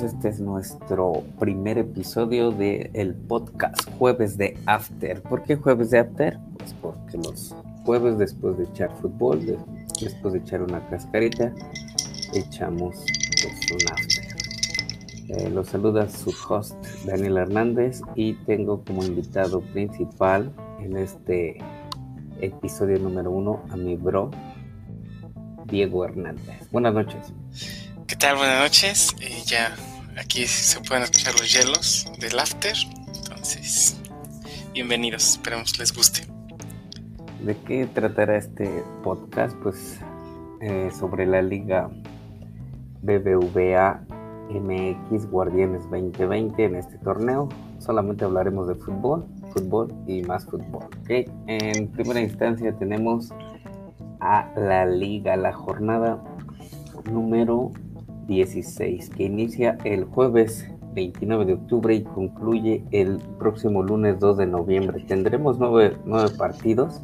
Este es nuestro primer episodio del el podcast Jueves de After. ¿Por qué Jueves de After? Pues porque los jueves después de echar fútbol, después de echar una cascarita, echamos pues, un After. Eh, los saluda su host Daniel Hernández y tengo como invitado principal en este episodio número uno a mi bro Diego Hernández. Buenas noches. ¿Qué tal? Buenas noches. Eh, ya aquí se pueden escuchar los hielos del after. Entonces, bienvenidos. Esperemos les guste. ¿De qué tratará este podcast? Pues eh, sobre la liga BBVA MX Guardianes 2020 en este torneo. Solamente hablaremos de fútbol, fútbol y más fútbol. En primera instancia tenemos a la liga, la jornada número 16, que inicia el jueves 29 de octubre y concluye el próximo lunes 2 de noviembre. Tendremos nueve, partidos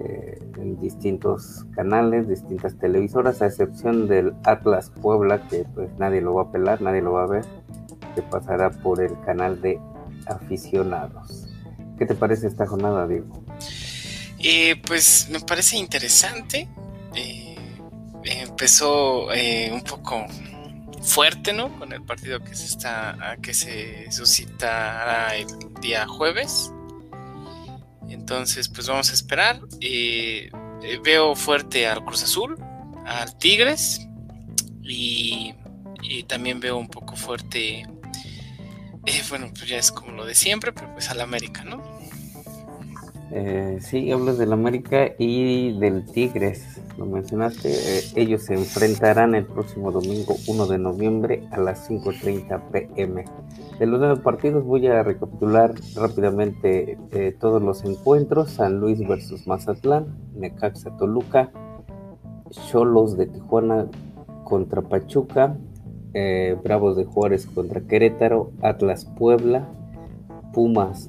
eh, en distintos canales, distintas televisoras, a excepción del Atlas Puebla, que pues nadie lo va a pelar, nadie lo va a ver, que pasará por el canal de aficionados. ¿Qué te parece esta jornada, Diego? Eh, pues me parece interesante. Eh, empezó eh, un poco fuerte, ¿no? Con el partido que se está, que se suscitará el día jueves. Entonces, pues vamos a esperar. Eh, eh, veo fuerte al Cruz Azul, al Tigres y, también veo un poco fuerte, bueno, pues ya es como lo de siempre, pero pues al América, ¿no? Sí, hablas del América y del Tigres lo mencionaste, eh, ellos se enfrentarán el próximo domingo 1 de noviembre a las 5.30 pm. De los nueve partidos voy a recapitular rápidamente eh, todos los encuentros. San Luis versus Mazatlán, Necaxa Toluca, Cholos de Tijuana contra Pachuca, eh, Bravos de Juárez contra Querétaro, Atlas Puebla, Pumas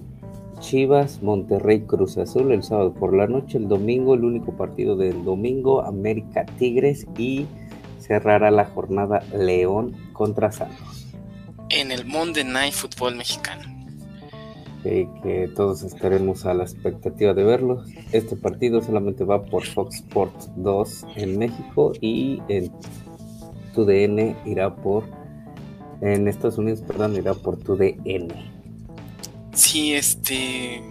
Chivas, Monterrey, Cruz Azul el sábado por la noche, el domingo, el único partido del domingo, América Tigres y cerrará la jornada León contra Santos. En el Monday Night Football mexicano. que todos estaremos a la expectativa de verlo. Este partido solamente va por Fox Sports 2 en México y en TUDN irá por en Estados Unidos, perdón, irá por TUDN. Sí, este.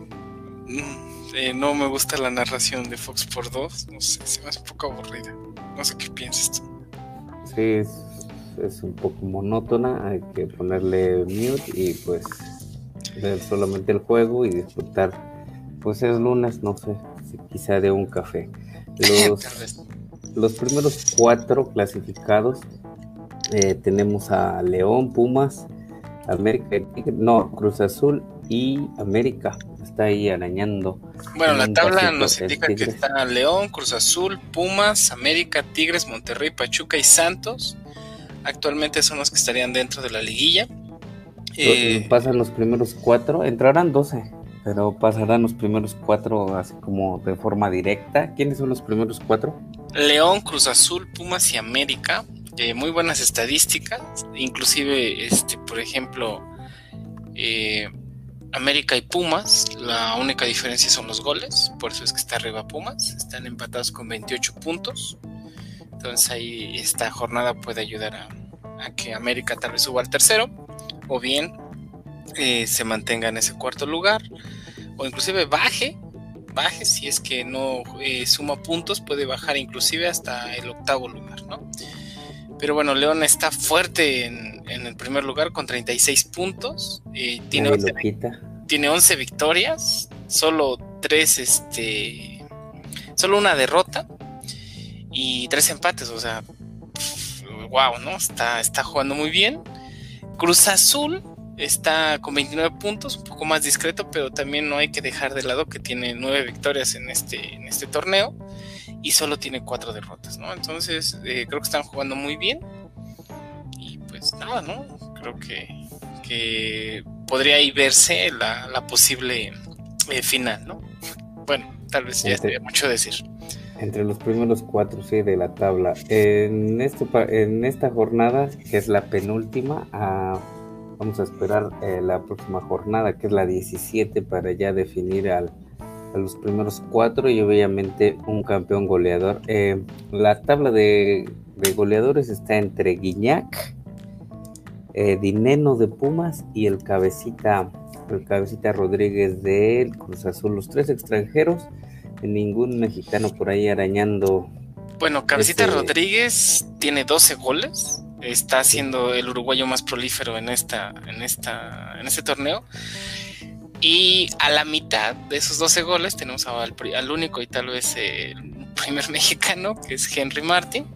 Mm, eh, no me gusta la narración de Fox por 2. No sé, se me hace un poco aburrida. No sé qué piensas tú. Sí, es, un poco monótona. Hay que ponerle mute y pues ver solamente el juego y disfrutar. Pues es lunes, no sé, quizá de un café. Los, los primeros cuatro clasificados eh, tenemos a León, Pumas, América, no, Cruz Azul y América está ahí arañando. Bueno, la tabla nos indica que está León, Cruz Azul, Pumas, América, Tigres, Monterrey, Pachuca y Santos. Actualmente son los que estarían dentro de la liguilla. Eh, pasan los primeros cuatro, entrarán 12, pero pasarán los primeros cuatro así como de forma directa. ¿Quiénes son los primeros cuatro? León, Cruz Azul, Pumas y América. Eh, muy buenas estadísticas, inclusive, este, por ejemplo, eh, América y Pumas, la única diferencia son los goles, por eso es que está arriba Pumas, están empatados con 28 puntos. Entonces ahí esta jornada puede ayudar a, que América tal vez suba al tercero, o bien eh, se mantenga en ese cuarto lugar, o inclusive baje, baje si es que no eh, suma puntos, puede bajar inclusive hasta el octavo lugar, ¿no? Pero bueno, León está fuerte en, el primer lugar con 36 puntos. Eh, tiene, 11, tiene 11 victorias, solo 3, este, solo una derrota y 3 empates. O sea, wow, ¿no? Está, está jugando muy bien. Cruz Azul está con 29 puntos, un poco más discreto, pero también no hay que dejar de lado que tiene 9 victorias en este, en este torneo y solo tiene cuatro derrotas, ¿no? Entonces eh, creo que están jugando muy bien pues nada, ¿no? Creo que, que podría ahí verse la, posible eh, final, ¿no? Bueno, tal vez ya sería mucho decir. Entre los primeros cuatro, sí, de la tabla. En, este, en esta jornada, que es la penúltima, ah, vamos a esperar eh, la próxima jornada, que es la 17, para ya definir al, a los primeros cuatro y obviamente un campeón goleador. Eh, la tabla de, de, goleadores está entre Guiñac, eh, Dineno de Pumas y el Cabecita, el Cabecita Rodríguez de Cruz Azul. Los tres extranjeros, ningún mexicano por ahí arañando. Bueno, Cabecita Rodríguez tiene 12 goles. Está siendo el uruguayo más prolífero en esta, en esta, en este torneo. Y a la mitad de esos 12 goles tenemos al, al único y tal vez el primer mexicano, que es Henry Martin.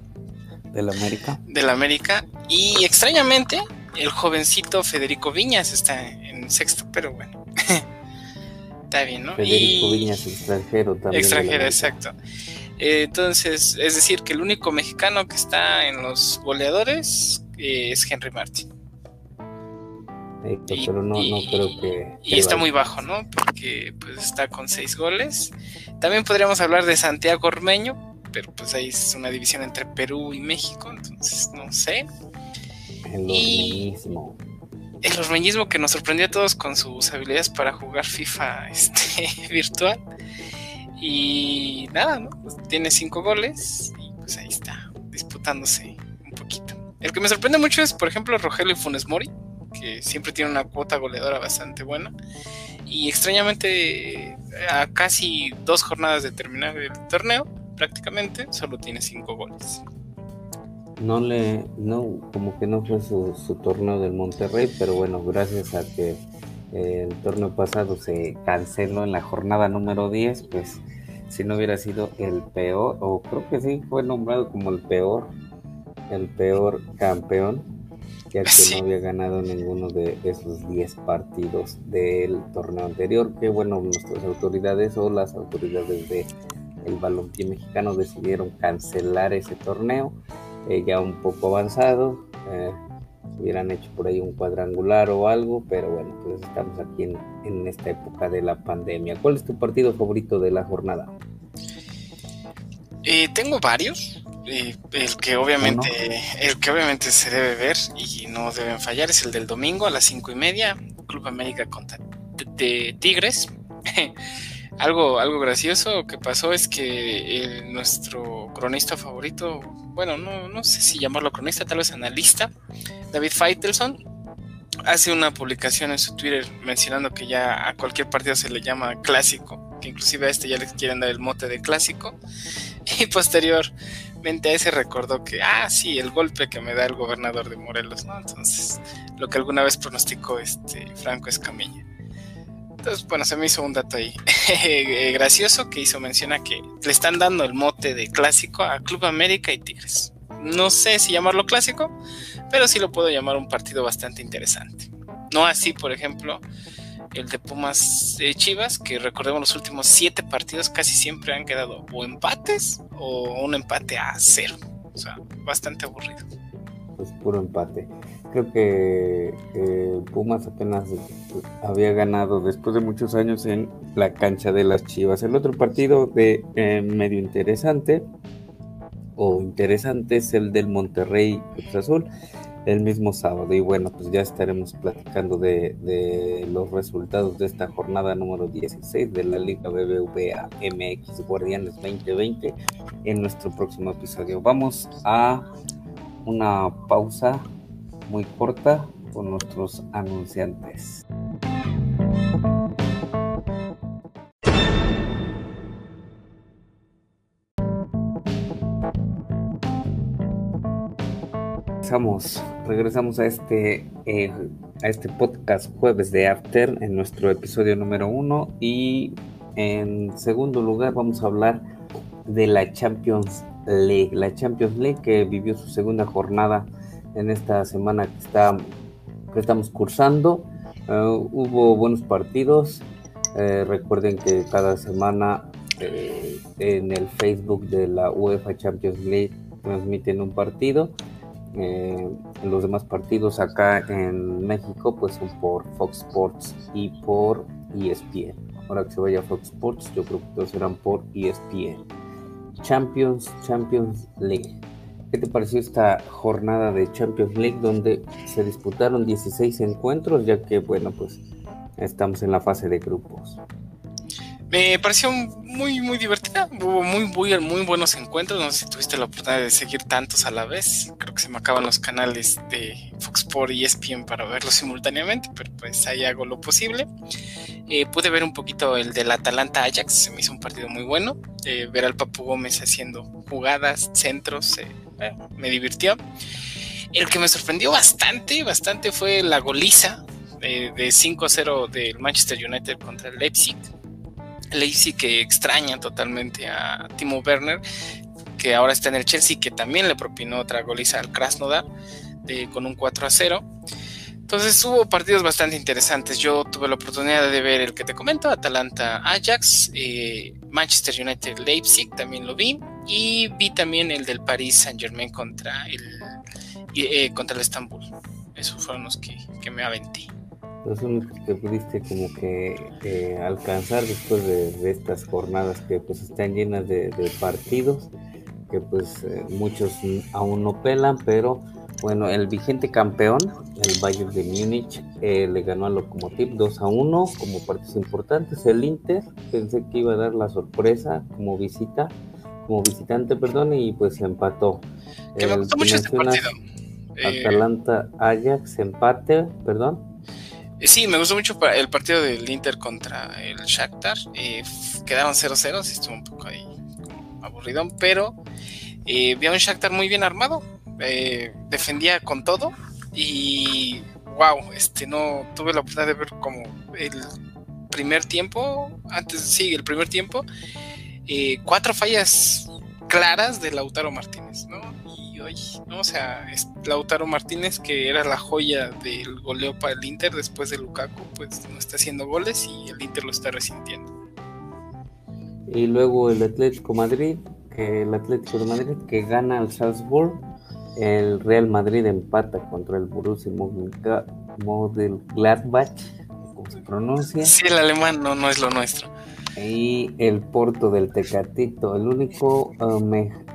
Del América. Del América. Y extrañamente, el jovencito Federico Viñas está en sexto, pero bueno. está bien, ¿no? Federico Viñas, extranjero también. Extranjero, exacto. entonces, es decir, que el único mexicano que está en los goleadores eh, es Henry Martin. y, pero no, no creo que. Y está muy bajo, ¿no? Porque pues está con seis goles. También podríamos hablar de Santiago Ormeño, pero pues ahí es una división entre Perú y México, entonces no sé. El ormeñismo. El ormeñismo que nos sorprendió a todos con sus habilidades para jugar FIFA este, virtual. Y nada, ¿no? Pues tiene cinco goles y pues ahí está, disputándose un poquito. El que me sorprende mucho es, por ejemplo, Rogelio Funes Mori, que siempre tiene una cuota goleadora bastante buena. Y extrañamente, a casi dos jornadas de terminar el torneo, prácticamente solo tiene cinco goles. No le, no, como que no fue su, su torneo del Monterrey, pero bueno, gracias a que eh, el torneo pasado se canceló en la jornada número 10, pues si no hubiera sido el peor, o creo que sí fue nombrado como el peor, el peor campeón, ya que no había ganado ninguno de esos 10 partidos del torneo anterior, que bueno, nuestras autoridades o las autoridades de el balompié mexicano decidieron cancelar ese torneo eh, ya un poco avanzado. Eh, hubieran hecho por ahí un cuadrangular o algo, pero bueno, pues estamos aquí en, esta época de la pandemia. ¿Cuál es tu partido favorito de la jornada? Eh, tengo varios. el que obviamente, el que obviamente se debe ver y no deben fallar es el del domingo a las cinco y media, Club América contra de Tigres. algo, algo gracioso que pasó es que nuestro cronista favorito bueno, no, no sé si llamarlo cronista, tal vez analista, David Feitelson, hace una publicación en su Twitter mencionando que ya a cualquier partido se le llama clásico, que inclusive a este ya le quieren dar el mote de clásico, y posteriormente a ese recordó que, ah, sí, el golpe que me da el gobernador de Morelos, ¿no? Entonces, lo que alguna vez pronosticó este Franco Escamilla. Entonces, bueno, se me hizo un dato ahí eh, gracioso que hizo menciona que le están dando el mote de clásico a Club América y Tigres. No sé si llamarlo clásico, pero sí lo puedo llamar un partido bastante interesante. No así, por ejemplo, el de Pumas de Chivas, que recordemos los últimos siete partidos casi siempre han quedado o empates o un empate a cero. O sea, bastante aburrido. Pues puro empate creo que Pumas apenas había ganado después de muchos años en la cancha de las Chivas. El otro partido de eh, medio interesante o interesante es el del Monterrey Cruz Azul el mismo sábado. Y bueno, pues ya estaremos platicando de, de, los resultados de esta jornada número 16 de la Liga BBVA MX Guardianes 2020 en nuestro próximo episodio. Vamos a una pausa muy corta con nuestros anunciantes. Regresamos, a este, eh, a este podcast jueves de After en nuestro episodio número uno y en segundo lugar vamos a hablar de la Champions League, la Champions League que vivió su segunda jornada en esta semana que, está, que estamos cursando. Eh, hubo buenos partidos. Eh, recuerden que cada semana eh, en el Facebook de la UEFA Champions League transmiten un partido. los demás partidos acá en México pues son por Fox Sports y por ESPN. Ahora que se vaya Fox Sports, yo creo que todos serán por ESPN. Champions, Champions League. ¿Qué te pareció esta jornada de Champions League donde se disputaron 16 encuentros ya que, bueno, pues estamos en la fase de grupos? Me pareció muy, muy divertida. Hubo muy, muy, buenos encuentros. No sé si tuviste la oportunidad de seguir tantos a la vez. Creo que se me acaban los canales de Fox Sports y ESPN para verlos simultáneamente, pero pues ahí hago lo posible. Eh, pude ver un poquito el del Atalanta Ajax. Se me hizo un partido muy bueno. Eh, ver al Papu Gómez haciendo jugadas, centros, eh, me divirtió. El que me sorprendió bastante, bastante fue la goliza de 5-0 del Manchester United contra el Leipzig Leipzig que extraña totalmente a Timo Werner, que ahora está en el Chelsea, que también le propinó otra goliza al Krasnodar de, con un 4 a 0. Entonces hubo partidos bastante interesantes. Yo tuve la oportunidad de ver el que te comento, Atalanta Ajax, eh, Manchester United Leipzig, también lo vi. Y vi también el del Paris Saint Germain contra el, eh, contra el Estambul. Esos fueron los que, que me aventé los únicos que pudiste como que alcanzar después de, estas jornadas que pues están llenas de, partidos que pues eh, muchos aún no pelan pero bueno el vigente campeón el Bayern de Múnich eh, le ganó al Lokomotiv 2 a 1 como partidos importantes el Inter pensé que iba a dar la sorpresa como visita como visitante perdón y pues empató. Que me gustó mucho este partido. Atalanta Ajax empate perdón. eh, sí, me gustó mucho el partido del Inter contra el Shakhtar. Eh, quedaron 0-0, estuvo un poco ahí aburrido, pero eh, vi a un Shakhtar muy bien armado, defendía con todo y wow, este no tuve la oportunidad de ver como el primer tiempo, antes sí, el primer tiempo, cuatro fallas claras de Lautaro Martínez, ¿no? ¿no? O sea, Lautaro Martínez, que era la joya del goleo para el Inter después de Lukaku, pues no está haciendo goles y el Inter lo está resintiendo. Y luego el Atlético Madrid, que el Atlético de Madrid que gana al Salzburg, el Real Madrid empata contra el Borussia Mönchengladbach, ¿cómo se pronuncia? Sí, el alemán no, no es lo nuestro y el Porto del Tecatito, el único uh,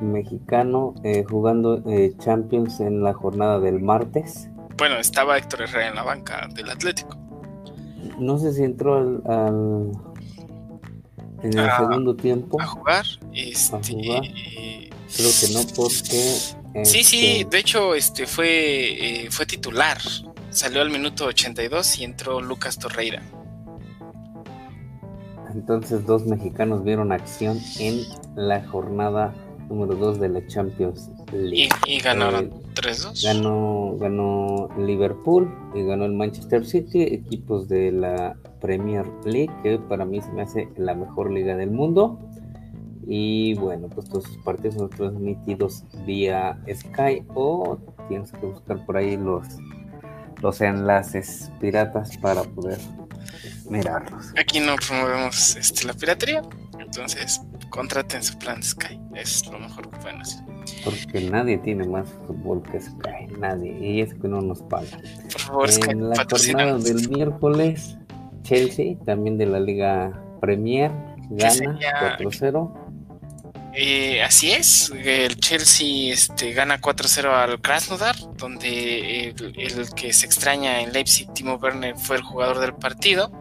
mexicano eh, jugando eh, Champions en la jornada del martes. Bueno, estaba Héctor Herrera en la banca del Atlético. No sé si entró al, en el segundo tiempo a jugar. Este, Creo que no porque sí, sí, este, de hecho este fue eh, fue titular. Salió al minuto 82 y entró Lucas Torreira. Entonces dos mexicanos vieron acción en la jornada número 2 de la Champions League. Y, ganaron 3-2. Ganó, ganó Liverpool y ganó el Manchester City, equipos de la Premier League, que para mí se me hace la mejor liga del mundo. Y bueno, pues todos sus partidos son transmitidos vía Sky o tienes que buscar por ahí los, los enlaces piratas para poder mirarlos. Aquí no promovemos este, la piratería, entonces contraten su plan Sky, es lo mejor que pueden hacer. Porque nadie tiene más fútbol que Sky, nadie, y es que no nos paga. Por favor, en la jornada del miércoles, Chelsea, también de la Liga Premier, gana 4-0. Eh, así es, el Chelsea este, gana 4-0 al Krasnodar, donde el, el, que se extraña en Leipzig, Timo Werner, fue el jugador del partido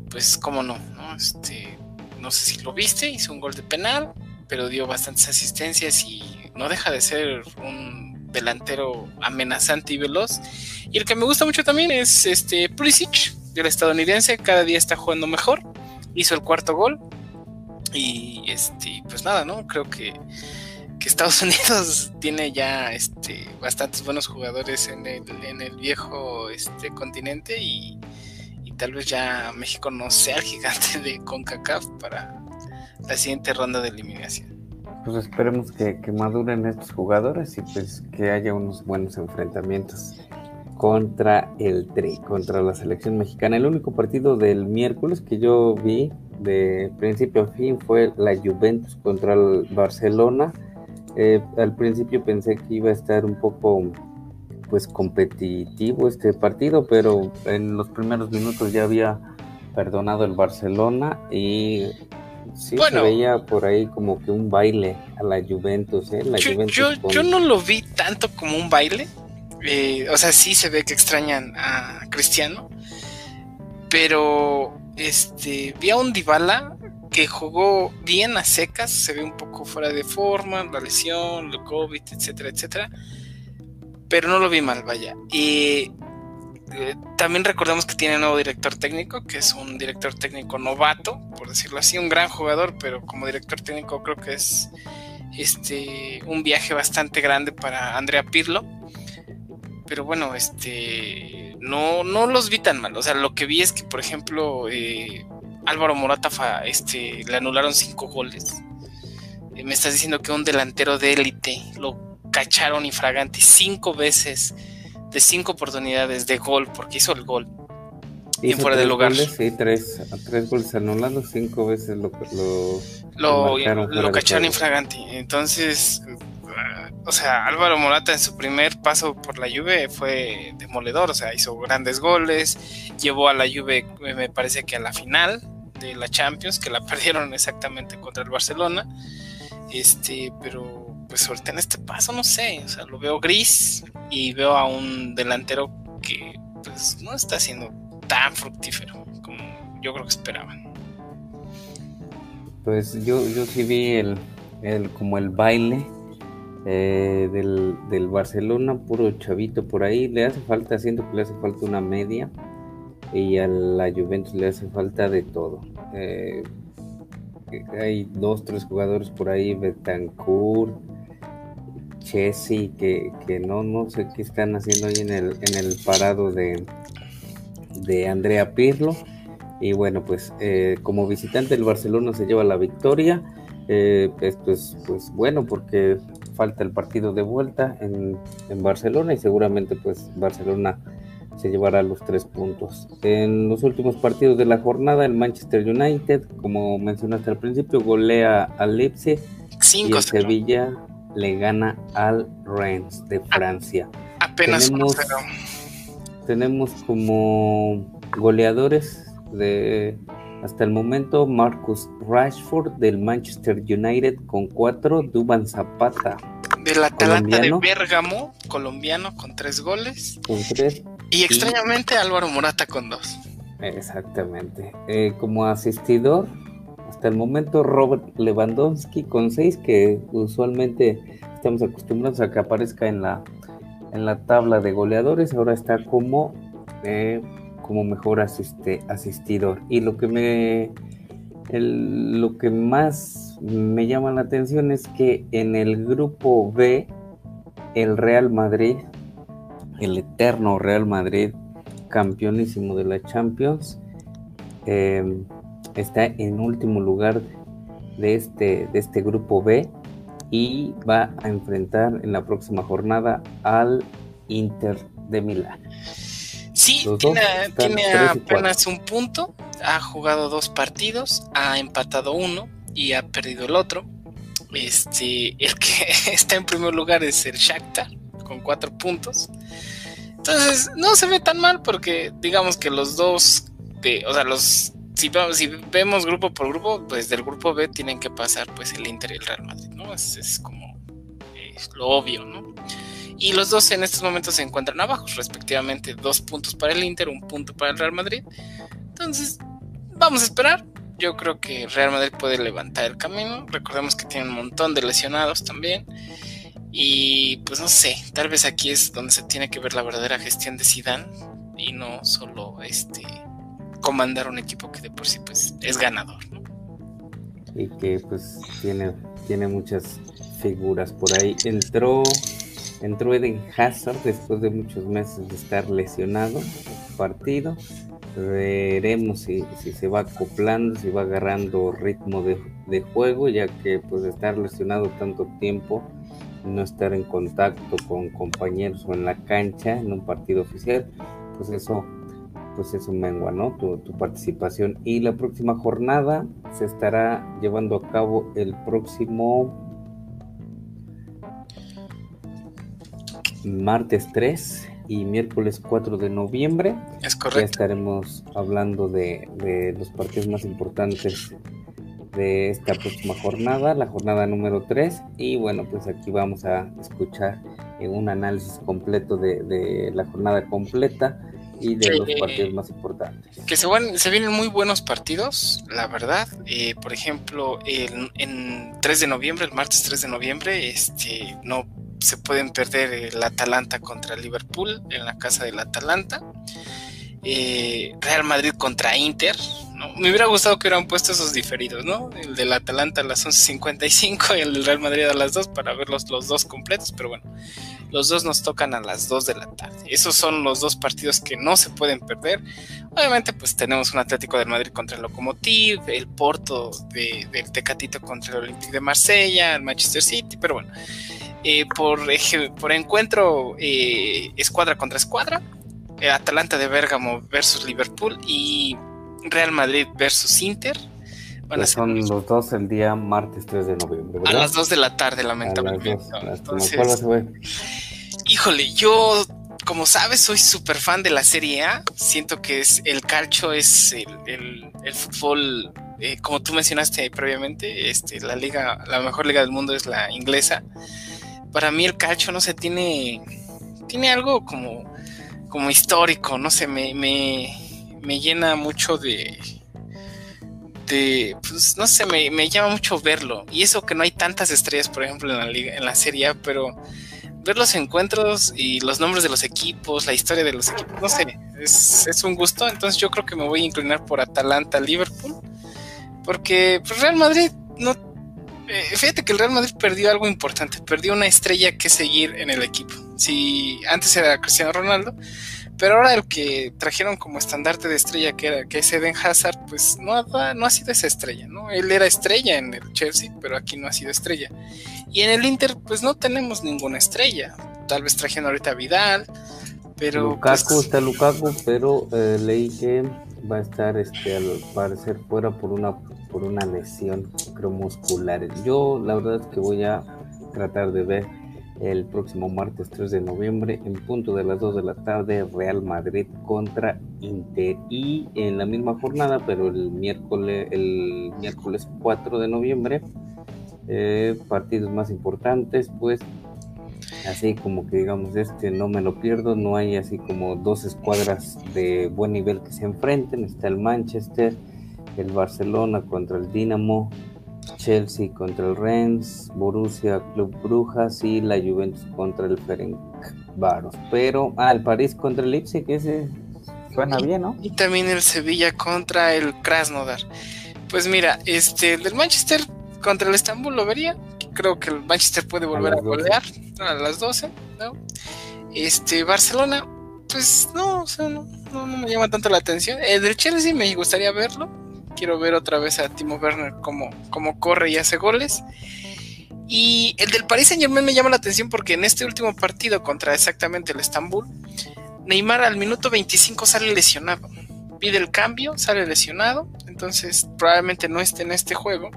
pues cómo no, ¿no? Este, no sé si lo viste, hizo un gol de penal, pero dio bastantes asistencias y no deja de ser un delantero amenazante y veloz. Y el que me gusta mucho también es este Pulisic, el estadounidense, cada día está jugando mejor, hizo el cuarto gol y este, pues nada, ¿no? Creo que, que Estados Unidos tiene ya este, bastantes buenos jugadores en el, en el viejo este, continente y tal vez ya México no sea el gigante de CONCACAF para la siguiente ronda de eliminación. Pues esperemos que, maduren estos jugadores y pues que haya unos buenos enfrentamientos contra el Tri, contra la selección mexicana. El único partido del miércoles que yo vi de principio a fin fue la Juventus contra el Barcelona. Eh, al principio pensé que iba a estar un poco pues competitivo este partido, pero en los primeros minutos ya había perdonado el Barcelona y Sí, se veía por ahí como que un baile a la Juventus, ¿eh? yo, yo, no lo vi tanto como un baile. Eh, o sea, sí se ve que extrañan a Cristiano. Pero este vi a un Dybala que jugó bien a secas, se ve un poco fuera de forma, la lesión, el COVID, etcétera, etcétera. Pero no lo vi mal, vaya. Y eh, también recordamos que tiene nuevo director técnico, que es un director técnico novato, por decirlo así, un gran jugador, pero como director técnico creo que es este un viaje bastante grande para Andrea Pirlo. Pero bueno, este no, no los vi tan mal. O sea, lo que vi es que, por ejemplo, eh, Álvaro Morata este, le anularon cinco goles. Eh, me estás diciendo que un delantero de élite lo cacharon infragante cinco veces de cinco oportunidades de gol, porque hizo el gol. Fuera de lugar. sí, tres, tres goles anulados, cinco veces lo, lo, lo, cacharon infragante. Entonces, o sea, Álvaro Morata en su primer paso por la Juve fue demoledor, o sea, hizo grandes goles, llevó a la Juve, me parece que a la final de la Champions, que la perdieron exactamente contra el Barcelona. Este, pero pues ahorita en este paso no sé, o sea, lo veo gris y veo a un delantero que pues no está siendo tan fructífero como yo creo que esperaban. Pues yo, yo sí vi el, el como el baile eh, del, del, Barcelona, puro chavito por ahí. Le hace falta, siento que le hace falta una media. Y a la Juventus le hace falta de todo. Eh, hay dos, tres jugadores por ahí, Betancourt, Chessy, que, que, no, no sé qué están haciendo ahí en el, en el parado de, de Andrea Pirlo. Y bueno, pues eh, como visitante el Barcelona se lleva la victoria. esto es pues bueno porque falta el partido de vuelta en, Barcelona y seguramente pues Barcelona se llevará los tres puntos. En los últimos partidos de la jornada, el Manchester United, como mencionaste al principio, golea al Leipzig y el Sevilla le gana al Rennes de Francia. apenas tenemos, tenemos como goleadores de hasta el momento, Marcus Rashford del Manchester United con cuatro, Duban Zapata. Del Atalanta de Bérgamo, colombiano, con tres goles. Con. Y extrañamente Álvaro Morata con dos. Exactamente. Eh, como asistidor, hasta el momento Robert Lewandowski con seis, que usualmente estamos acostumbrados a que aparezca en la, en la tabla de goleadores. Ahora está como eh, como mejor asiste, asistidor. Y lo que me lo que más me llama la atención es que en el grupo B el Real Madrid, el eterno Real Madrid, campeonísimo de la Champions, em, está en último lugar de este, de este grupo B y va a enfrentar en la próxima jornada al Inter de Milán. Sí, tiene, apenas un punto, ha jugado dos partidos, ha empatado uno y ha perdido el otro. Este, el que está en primer lugar es el Shakhtar con cuatro puntos. Entonces, no se ve tan mal porque digamos que los dos, de, o sea, los si, si vemos grupo por grupo, pues del grupo B tienen que pasar pues el Inter y el Real Madrid, ¿no? Es, es como lo obvio, ¿no? Y los dos en estos momentos se encuentran abajo, respectivamente dos puntos para el Inter, un punto para el Real Madrid. Entonces, vamos a esperar. Yo creo que Real Madrid puede levantar el camino. Recordemos que tiene un montón de lesionados también. Y pues no sé, tal vez aquí es donde se tiene que ver la verdadera gestión de Zidane y no solo este comandar un equipo que de por sí pues es ganador, Y que pues tiene tiene muchas figuras por ahí. Entró Entró Eden Hazard después de muchos meses de estar lesionado partido. Veremos si, se va acoplando, si va agarrando ritmo de, juego, ya que pues estar lesionado tanto tiempo, no estar en contacto con compañeros o en la cancha en un partido oficial, pues eso pues eso mengua, ¿no? Tu, tu, participación. Y la próxima jornada se estará llevando a cabo el próximo martes 3 y miércoles 4 de noviembre. Es correcto. Ya estaremos hablando de, los partidos más importantes de esta próxima jornada, la jornada número 3. Y bueno, pues aquí vamos a escuchar un análisis completo de, la jornada completa y de los partidos más importantes. Que se, se vienen muy buenos partidos, la verdad. Eh, por ejemplo, en, en 3 de noviembre, el martes 3 de noviembre, este, no se pueden perder el Atalanta contra el Liverpool en la casa del Atalanta. Eh, Real Madrid contra Inter. ¿no? Me hubiera gustado que hubieran puesto esos diferidos, ¿no? El del Atalanta a las 11.55 y el del Real Madrid a las 2 para ver los, dos completos, pero bueno, los dos nos tocan a las 2 de la tarde. Esos son los dos partidos que no se pueden perder. Obviamente, pues tenemos un Atlético del Madrid contra el Lokomotiv, el Porto del Tecatito contra el Olympique de Marsella, el Manchester City, pero bueno. Eh, por, por encuentro eh, escuadra contra escuadra, eh, Atalanta de Bérgamo versus Liverpool y Real Madrid versus Inter. Van a son los dos el día martes 3 de noviembre. A las 2 de la tarde, lamentablemente. Entonces, híjole, yo, como sabes, soy súper fan de la Serie A. Siento que es el calcio es el, el, fútbol, como tú mencionaste previamente, este, la liga, la mejor liga del mundo es la inglesa para mí el calcio, no sé, tiene, tiene algo como, como histórico, no sé, me, me, llena mucho de, pues no sé, me, me, llama mucho verlo. Y eso que no hay tantas estrellas, por ejemplo, en la, liga, en la Serie A, pero ver los encuentros y los nombres de los equipos, la historia de los equipos, no sé, es, es un gusto. Entonces yo creo que me voy a inclinar por Atalanta, Liverpool, porque pues, Real Madrid no eh, fíjate que el Real Madrid perdió algo importante, perdió una estrella que seguir en el equipo. Si antes era Cristiano Ronaldo, pero ahora el que trajeron como estandarte de estrella que era que es Eden Hazard, pues no ha, no ha sido esa estrella, ¿no? Él era estrella en el Chelsea, pero aquí no ha sido estrella. Y en el Inter, pues no tenemos ninguna estrella. Tal vez trajeron ahorita a Vidal, pero. Lukaku pues, está Lukaku, pero eh, leí que va a estar este al parecer fuera por una por una lesión muscular. Yo la verdad es que voy a tratar de ver el próximo martes 3 de noviembre en punto de las 2 de la tarde Real Madrid contra Inter. Y en la misma jornada pero el miércoles el miércoles 4 de noviembre eh, partidos más importantes pues así como que digamos este no me lo pierdo no hay así como dos escuadras de buen nivel que se enfrenten. Está el Manchester el Barcelona contra el Dinamo, Chelsea contra el Rennes, Borussia Club Brujas y la Juventus contra el Ferencváros. Pero, ah, el París contra el Leipzig, ese suena bien, ¿no? Y también el Sevilla contra el Krasnodar. Pues mira, este, el del Manchester contra el Estambul lo vería. Creo que el Manchester puede volver a, golear a las 12, ¿no? Este, Barcelona, pues no, no, no, me llama tanto la atención. El del Chelsea me gustaría verlo quiero ver otra vez a Timo Werner cómo, cómo corre y hace goles. Y el del Paris Saint Germain me llama la atención porque en este último partido contra exactamente el Estambul, Neymar al minuto 25 sale lesionado. Pide el cambio, sale lesionado, entonces probablemente no esté en este juego.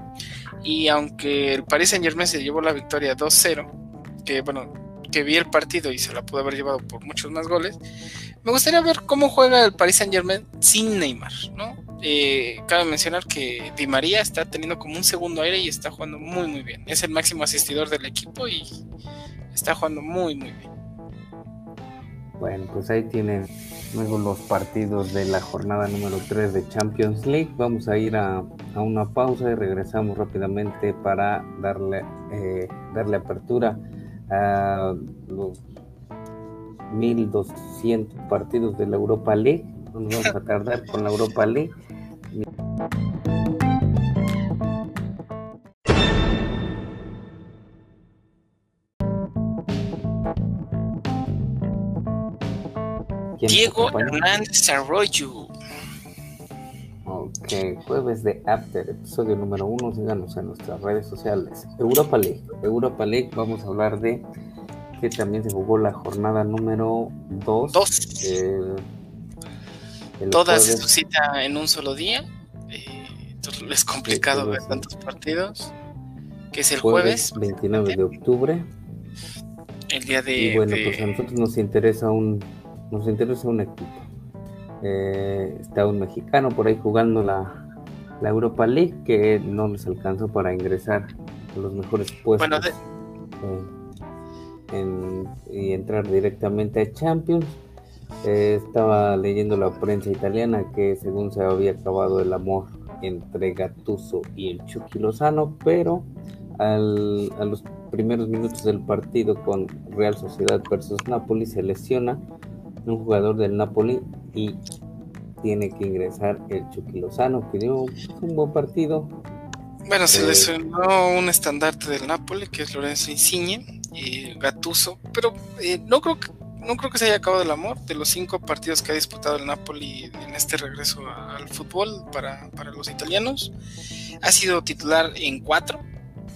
Y aunque el Paris Saint Germain se llevó la victoria 2-0, que bueno, que vi el partido y se la pudo haber llevado por muchos más goles, me gustaría ver cómo juega el Paris Saint Germain sin Neymar, ¿no? Eh, cabe mencionar que Di María está teniendo como un segundo aire y está jugando muy muy bien. Es el máximo asistidor del equipo y está jugando muy muy bien. Bueno, pues ahí tienen luego los partidos de la jornada número 3 de Champions League. Vamos a ir a, una pausa y regresamos rápidamente para darle, eh, darle apertura a los 1200 partidos de la Europa League. No nos vamos a tardar con la Europa League. Diego Hernández Arroyo. Ok, jueves de After, episodio número uno. Síganos en nuestras redes sociales. Europa League. Europa League, vamos a hablar de que también se jugó la jornada número 2. Todas se suscita en un solo día. Eh, entonces es complicado ver tantos partidos. Que es el jueves, 29 de octubre. El día de. Y bueno, pues a nosotros nos interesa un, nos interesa un equipo. Eh, está un mexicano por ahí jugando la, la Europa League que no les alcanzó para ingresar a los mejores puestos y entrar directamente a Champions. Eh, estaba leyendo la prensa italiana que según se había acabado el amor entre Gattuso y el Chucky Lozano, pero a los primeros minutos del partido con Real Sociedad versus Napoli se lesiona un jugador del Napoli y tiene que ingresar el Chucky Lozano, que dio un buen partido. Bueno, se eh, lesionó un estandarte del Napoli, que es Lorenzo Insigne, y Gattuso, pero eh, no creo que no creo que se haya acabado el amor de los cinco partidos que ha disputado el Napoli en este regreso al fútbol para, para los italianos. Ha sido titular en cuatro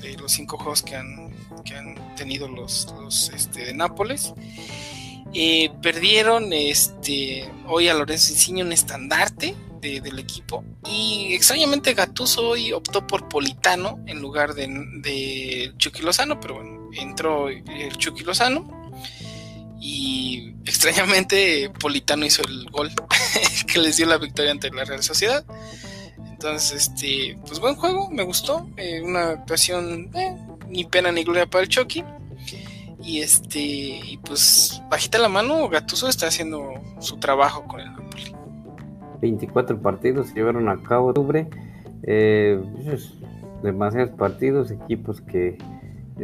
de los cinco juegos que han, que han tenido los, los este, de Nápoles. Eh, perdieron este, hoy a Lorenzo Insigne un estandarte del equipo y extrañamente Gattuso hoy optó por Politano en lugar de, de Chucky Lozano, pero bueno, entró el Chucky Lozano y extrañamente Politano hizo el gol que les dio la victoria ante la Real Sociedad. Entonces, este, pues buen juego, me gustó, eh, una actuación eh, ni pena ni gloria para el Chucky. Y este, y pues bajita la mano, Gatuso está haciendo su trabajo con el Napoli. 24 partidos se llevaron a cabo octubre. Eh, demasiados partidos, equipos que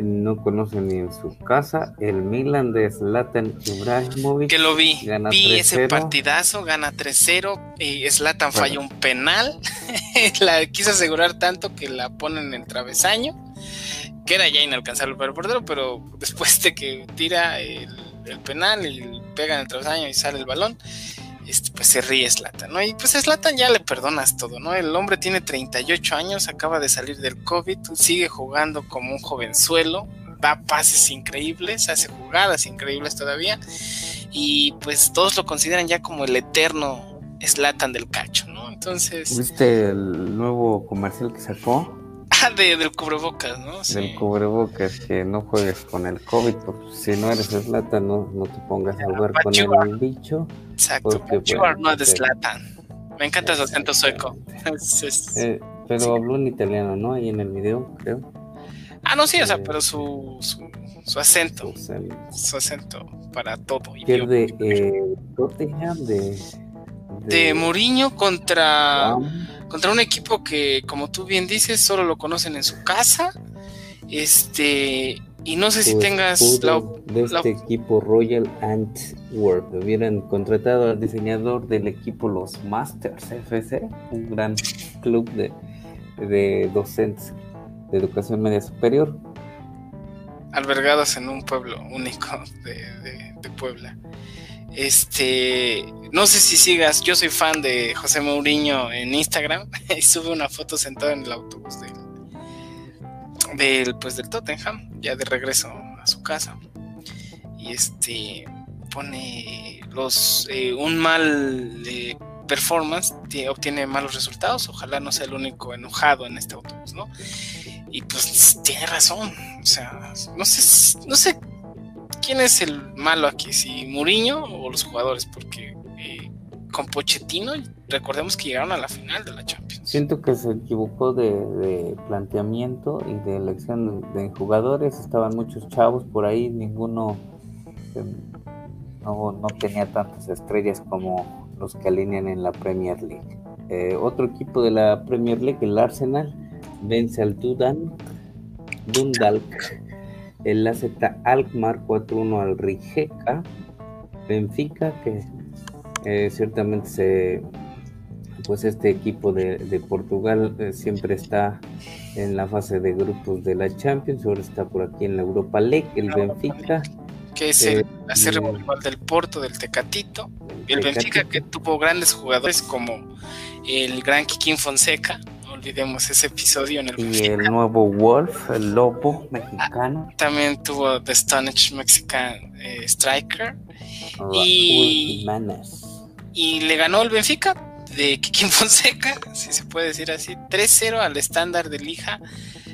no conocen ni en su casa. El Milan de Zlatan Ibrahimovic. Que lo vi. vi ese partidazo, gana 3-0. Y Zlatan falla un penal. la quiso asegurar tanto que la ponen en el travesaño que era ya inalcanzable para el portero, pero después de que tira el, penal y pega en el travesaño y sale el balón, este, pues se ríe Slatan, ¿no? Y pues a Slatan ya le perdonas todo, ¿no? El hombre tiene 38 años, acaba de salir del COVID, sigue jugando como un jovenzuelo, da pases increíbles, hace jugadas increíbles todavía, y pues todos lo consideran ya como el eterno Slatan del cacho, ¿no? Entonces... ¿Viste el nuevo comercial que sacó? Ah, de, del cubrebocas, ¿no? Del cubrebocas, que no juegues con el COVID, porque si no eres Slatan, no, no te pongas a jugar con el bicho. Exacto, porque, bueno, no es Slatan. Me encanta su acento sueco. Eh, pero habló en italiano, ¿no? Ahí en el video, creo. Ah, no, sí, o sea, eh, pero su, su, su acento. Su, acento para todo. Pierde eh, Tottenham de, de. De Mourinho contra contra un equipo que, como tú bien dices, solo lo conocen en su casa. Este, y no sé si pues, tengas la, de este equipo Royal Antwerp. Hubieran contratado al diseñador del equipo Los Masters FC, un gran club de, de docentes de educación media superior. Albergados en un pueblo único de, de Puebla. Este, no sé si sigas, yo soy fan de José Mourinho en Instagram y sube una foto sentado en el autobús del, del pues del Tottenham, ya de regreso a su casa. Y este pone los eh, un mal eh, performance obtiene malos resultados, ojalá no sea el único enojado en este autobús, ¿no? Y pues tiene razón, o sea, no sé, no sé quién es el malo aquí, si Mourinho o los jugadores, porque eh, con Pochettino recordemos que llegaron a la final de la Champions. Siento que se equivocó de, planteamiento y de elección de jugadores, estaban muchos chavos por ahí, ninguno em, no, tenía tantas estrellas como los que alinean en la Premier League. Eh, otro equipo de la Premier League, el Arsenal, vence al Dundalk el AZ Alkmaar 4-1 al Rijeka, Benfica, que eh, ciertamente se, pues este equipo de, Portugal eh, siempre está en la fase de grupos de la Champions, ahora está por aquí en la Europa League, el Benfica. Que es el acérrimo rival del Porto, del Tecatito. El Benfica que tuvo grandes jugadores como el gran Kikín Fonseca, olvidemos ese episodio en el Y el nuevo Wolf, el lobo mexicano. También tuvo The Stonehenge Mexican eh, Striker. y, y le ganó el Benfica de Kikín Fonseca, si se puede decir así, 3-0 al estándar de Lija,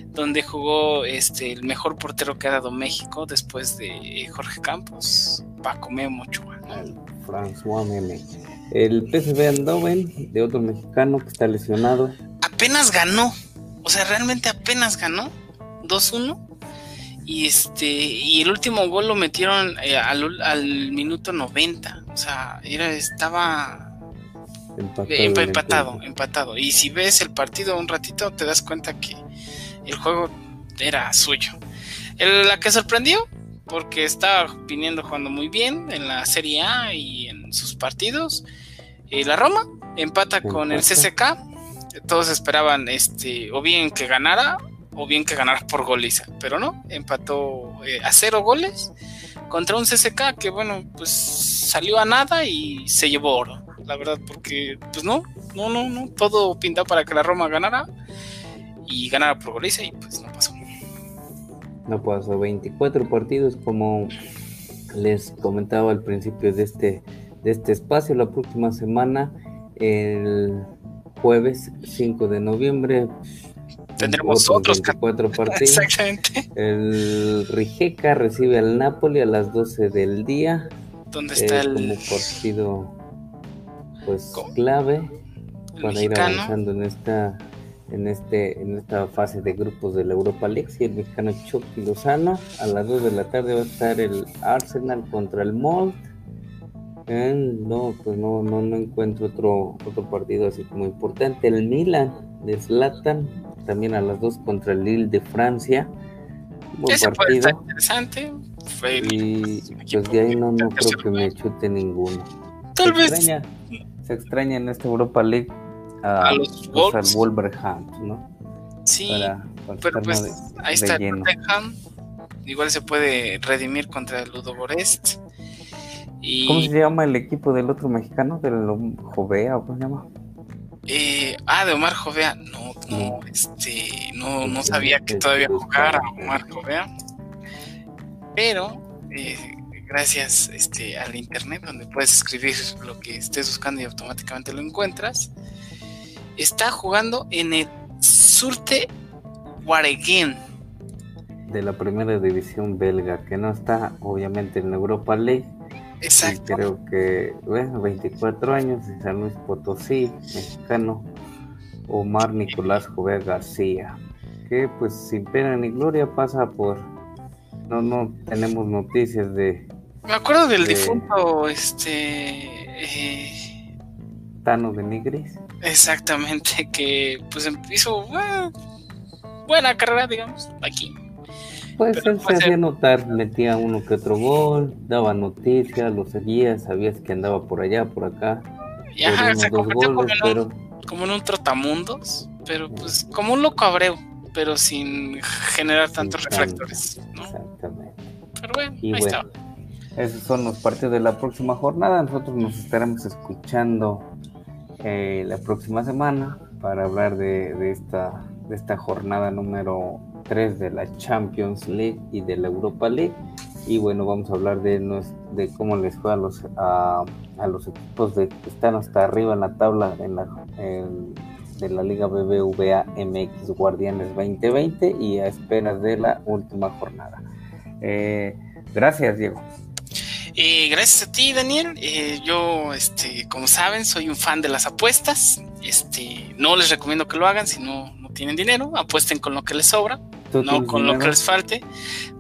donde jugó este el mejor portero que ha dado México después de Jorge Campos, Paco Memo Ochoa. François Meme. El PSV Andoven, de otro mexicano que está lesionado apenas ganó. O sea, realmente apenas ganó 2-1. Y este y el último gol lo metieron eh, al, minuto 90. O sea, era, estaba empatado, empatado, empatado. Y si ves el partido un ratito, te das cuenta que el juego era suyo. la que sorprendió, porque estaba viniendo jugando muy bien en la Serie A y en sus partidos. Y la Roma empata con el CSK. Todos esperaban este o bien que ganara o bien que ganara por goliza, pero no, empató eh, a cero goles contra un CSK que bueno, pues salió a nada y se llevó oro, la verdad, porque pues no, no, no, no, todo pintaba para que la Roma ganara y ganara por goliza y pues no pasó. No pasó, 24 partidos como les comentaba al principio de este, de este espacio, la próxima semana, el jueves 5 de noviembre, tendremos otros, cuatro partidos. Exactamente. El Rijeka recibe al Napoli a las 12 del día. ¿Dónde está el como partido pues clave para ir avanzando en esta en este en esta fase de grupos de la Europa League. Y el mexicano Chucky Lozano. A las 2 de la tarde va a estar el Arsenal contra el Molt no pues no, no no encuentro otro otro partido así como importante el Milan de Zlatan también a las 2 contra el Lille de Francia. Buen partido. interesante. y pues de ahí no, no creo que me chute ninguno. Tal vez. se extraña en esta Europa League a, los pues, Wolverhampton, ¿no? Sí, pero pues ahí está el Tottenham. Igual se puede redimir contra el Ludo Y... ¿Cómo se llama el equipo del otro mexicano? ¿Del Jovea o cómo se llama? Eh, ah, de Omar Jovea. No, no, este, no, no sabía que todavía jugara Omar Jovea. Pero, eh, gracias este, al internet, donde puedes escribir lo que estés buscando y automáticamente lo encuentras, está jugando en el Surte Wareguen. De la primera división belga, que no está obviamente en Europa League Exacto. creo que, bueno, 24 años de San Luis Potosí, mexicano, Omar Nicolás Jové García, que pues sin pena ni gloria pasa por... No, no tenemos noticias de... Me acuerdo del difunto, este... Eh, Tano de Nigris. Exactamente, que pues hizo buena carrera, digamos, aquí. Pues él se hacía notar, metía uno que otro gol, daba noticias, lo seguía, sabías que andaba por allá, por acá. Y ajá, se convirtió como, en un, como en un trotamundos, pero pues como un loco abreu, pero sin generar tantos reflectores. Exactamente. Pero bueno, ahí está. Esos son los partidos de la próxima jornada. Nosotros nos estaremos escuchando eh, la próxima semana para hablar de, de, esta, de esta jornada número de la Champions League y de la Europa League. Y bueno, vamos a hablar de, de cómo les fue a los, a, los equipos de, que están hasta arriba en la tabla en la, de la Liga BBVA MX Guardianes 2020 y a esperas de la última jornada. Eh, gracias, Diego. Eh, gracias a ti, Daniel. Eh, yo, este, como saben, soy un fan de las apuestas. Este, no les recomiendo que lo hagan si no tienen dinero. Apuesten con lo que les sobra no con lo que les falte,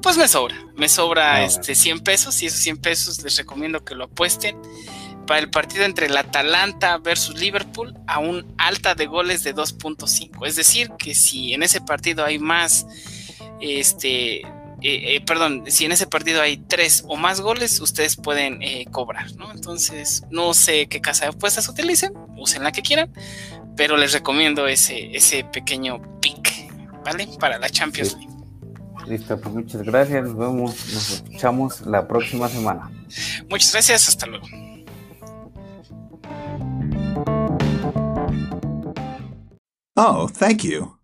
pues me sobra. Me sobra ah, este 100 pesos y esos 100 pesos les recomiendo que lo apuesten para el partido entre el Atalanta versus Liverpool a un alta de goles de 2.5. Es decir, que si en ese partido hay más, este, eh, eh, perdón, si en ese partido hay tres o más goles, ustedes pueden eh, cobrar, ¿no? Entonces, no sé qué casa de apuestas utilicen, usen la que quieran, pero les recomiendo ese, ese pequeño pick. ¿vale? Para la Champions League. Listo, pues muchas gracias. Nos vemos, nos escuchamos la próxima semana. Muchas gracias, hasta luego. Oh, thank you.